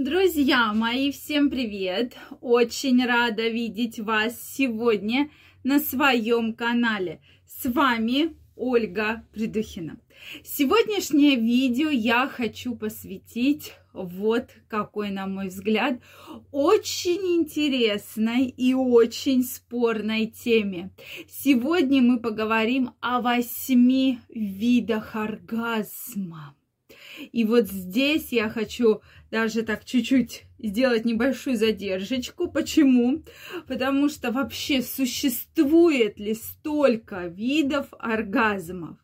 Друзья мои, всем привет! Очень рада видеть вас сегодня на своем канале. С вами Ольга Придухина. Сегодняшнее видео я хочу посвятить вот какой, на мой взгляд, очень интересной и очень спорной теме. Сегодня мы поговорим о восьми видах оргазма. И вот здесь я хочу даже так чуть-чуть сделать небольшую задержечку. Почему? Потому что вообще существует ли столько видов оргазмов?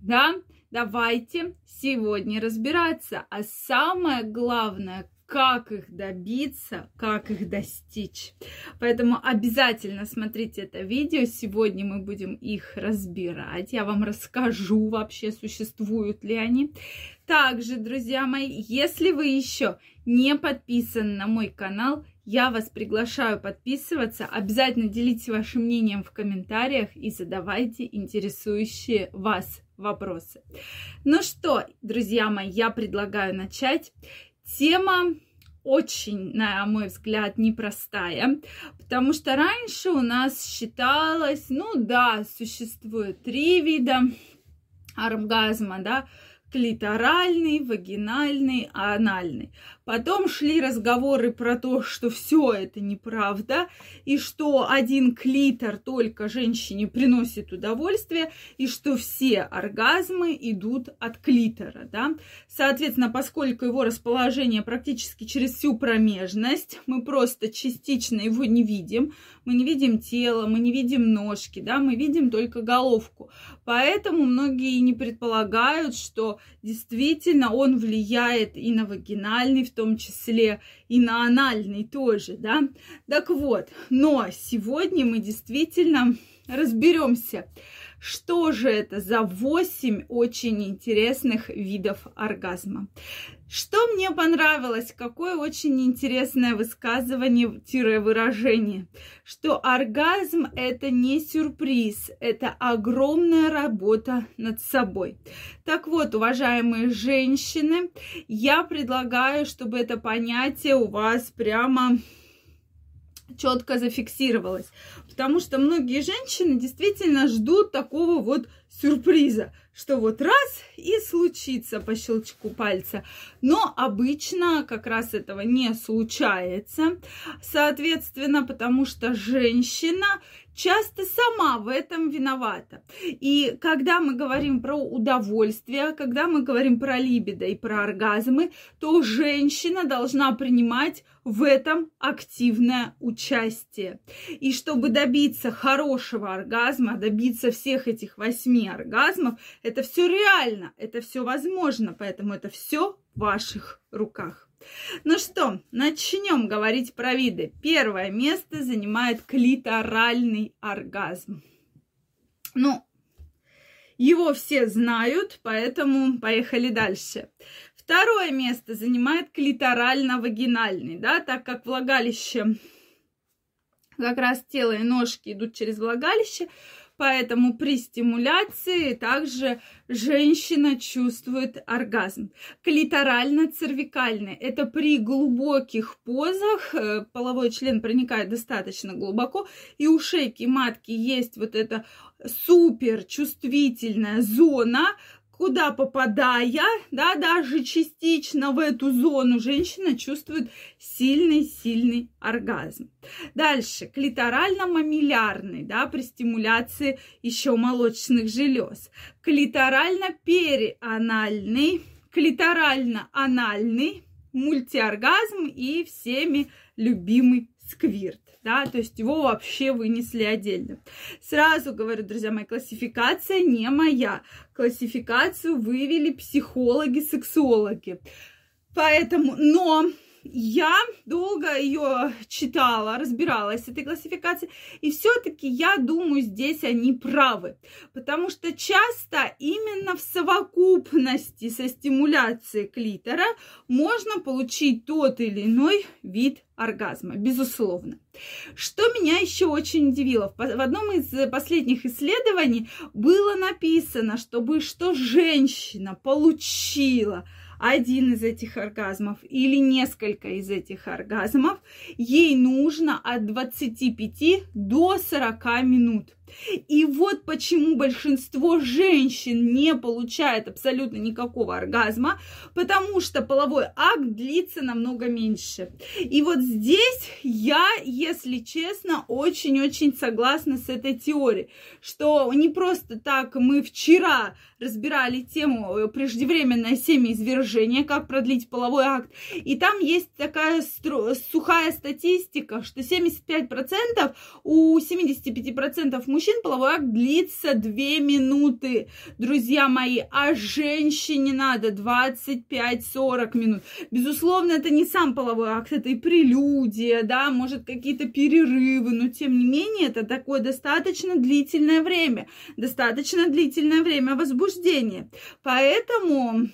Да, давайте сегодня разбираться. А самое главное, как их добиться, как их достичь. Поэтому обязательно смотрите это видео. Сегодня мы будем их разбирать. Я вам расскажу вообще, существуют ли они. Также, друзья мои, если вы еще не подписаны на мой канал, я вас приглашаю подписываться. Обязательно делитесь вашим мнением в комментариях и задавайте интересующие вас вопросы. Ну что, друзья мои, я предлагаю начать. Тема очень, на мой взгляд, непростая, потому что раньше у нас считалось, ну да, существует три вида оргазма, да, клиторальный, вагинальный, анальный. Потом шли разговоры про то, что все это неправда, и что один клитор только женщине приносит удовольствие, и что все оргазмы идут от клитора. Да? Соответственно, поскольку его расположение практически через всю промежность, мы просто частично его не видим, мы не видим тело, мы не видим ножки, да, мы видим только головку. Поэтому многие не предполагают, что действительно он влияет и на вагинальный, том числе и на анальный тоже, да. Так вот, но сегодня мы действительно разберемся, что же это за 8 очень интересных видов оргазма. Что мне понравилось, какое очень интересное высказывание-выражение, что оргазм это не сюрприз, это огромная работа над собой. Так вот, уважаемые женщины, я предлагаю, чтобы это понятие у вас прямо четко зафиксировалось. Потому что многие женщины действительно ждут такого вот сюрприза, что вот раз и случится по щелчку пальца. Но обычно как раз этого не случается. Соответственно, потому что женщина часто сама в этом виновата. И когда мы говорим про удовольствие, когда мы говорим про либидо и про оргазмы, то женщина должна принимать в этом активное участие. И чтобы добиться хорошего оргазма, добиться всех этих восьми оргазмов, это все реально, это все возможно, поэтому это все в ваших руках. Ну что, начнем говорить про виды. Первое место занимает клиторальный оргазм. Ну, его все знают, поэтому поехали дальше. Второе место занимает клиторально-вагинальный, да, так как влагалище, как раз тело и ножки идут через влагалище, Поэтому при стимуляции также женщина чувствует оргазм. Клиторально-цервикальный – это при глубоких позах, э, половой член проникает достаточно глубоко, и у шейки матки есть вот эта супер чувствительная зона, куда попадая, да, даже частично в эту зону женщина чувствует сильный-сильный оргазм. Дальше, клиторально-мамиллярный, да, при стимуляции еще молочных желез. Клиторально-перианальный, клиторально-анальный, мультиоргазм и всеми любимый сквирт да, то есть его вообще вынесли отдельно. Сразу говорю, друзья мои, классификация не моя. Классификацию вывели психологи, сексологи. Поэтому, но я долго ее читала, разбиралась с этой классификацией, и все-таки я думаю, здесь они правы, потому что часто именно в совокупности со стимуляцией клитора можно получить тот или иной вид оргазма, безусловно. Что меня еще очень удивило, в одном из последних исследований было написано, чтобы что женщина получила один из этих оргазмов или несколько из этих оргазмов, ей нужно от 25 до 40 минут. И вот почему большинство женщин не получает абсолютно никакого оргазма, потому что половой акт длится намного меньше. И вот здесь я, если честно, очень-очень согласна с этой теорией, что не просто так мы вчера разбирали тему э, преждевременное семяизвержение, как продлить половой акт, и там есть такая сухая статистика, что 75% у 75% мужчин половой акт длится 2 минуты, друзья мои, а женщине надо 25-40 минут. Безусловно, это не сам половой акт, это и прелюдия, да, может какие-то перерывы, но тем не менее это такое достаточно длительное время, достаточно длительное время возбуждения. Поэтому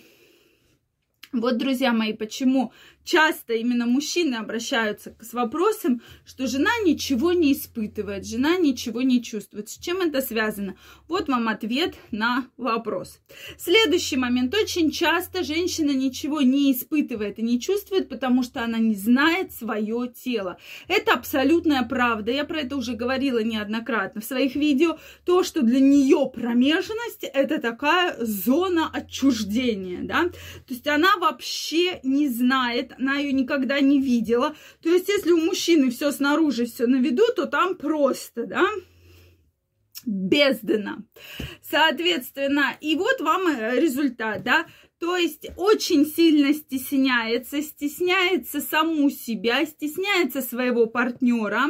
вот, друзья мои, почему часто именно мужчины обращаются с вопросом, что жена ничего не испытывает, жена ничего не чувствует. С чем это связано? Вот вам ответ на вопрос. Следующий момент. Очень часто женщина ничего не испытывает и не чувствует, потому что она не знает свое тело. Это абсолютная правда. Я про это уже говорила неоднократно в своих видео. То, что для нее промежность это такая зона отчуждения, да. То есть она вообще не знает, она ее никогда не видела. То есть, если у мужчины все снаружи, все на виду, то там просто, да, бездна. Соответственно, и вот вам э, результат, да. То есть очень сильно стесняется, стесняется саму себя, стесняется своего партнера,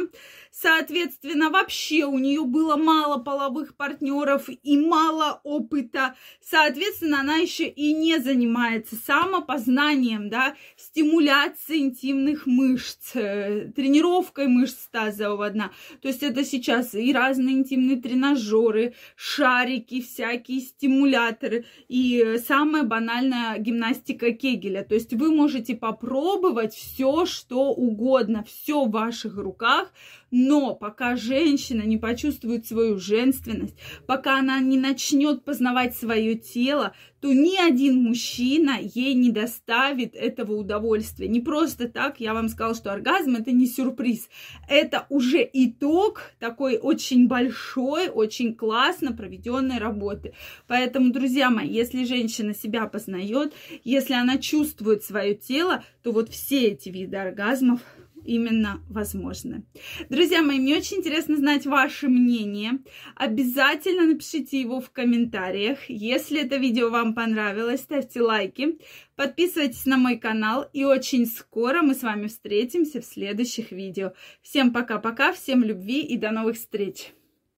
Соответственно, вообще у нее было мало половых партнеров и мало опыта. Соответственно, она еще и не занимается самопознанием, да, стимуляцией интимных мышц, э, тренировкой мышц тазового дна. То есть это сейчас и разные интимные тренажеры, шарики, всякие стимуляторы и самая банальная гимнастика Кегеля. То есть вы можете попробовать все, что угодно, все в ваших руках, но пока женщина не почувствует свою женственность, пока она не начнет познавать свое тело, то ни один мужчина ей не доставит этого удовольствия. Не просто так я вам сказала, что оргазм это не сюрприз. Это уже итог такой очень большой, очень классно проведенной работы. Поэтому, друзья мои, если женщина себя познает, если она чувствует свое тело, то вот все эти виды оргазмов именно возможно. Друзья мои, мне очень интересно знать ваше мнение. Обязательно напишите его в комментариях. Если это видео вам понравилось, ставьте лайки, подписывайтесь на мой канал. И очень скоро мы с вами встретимся в следующих видео. Всем пока-пока, всем любви и до новых встреч!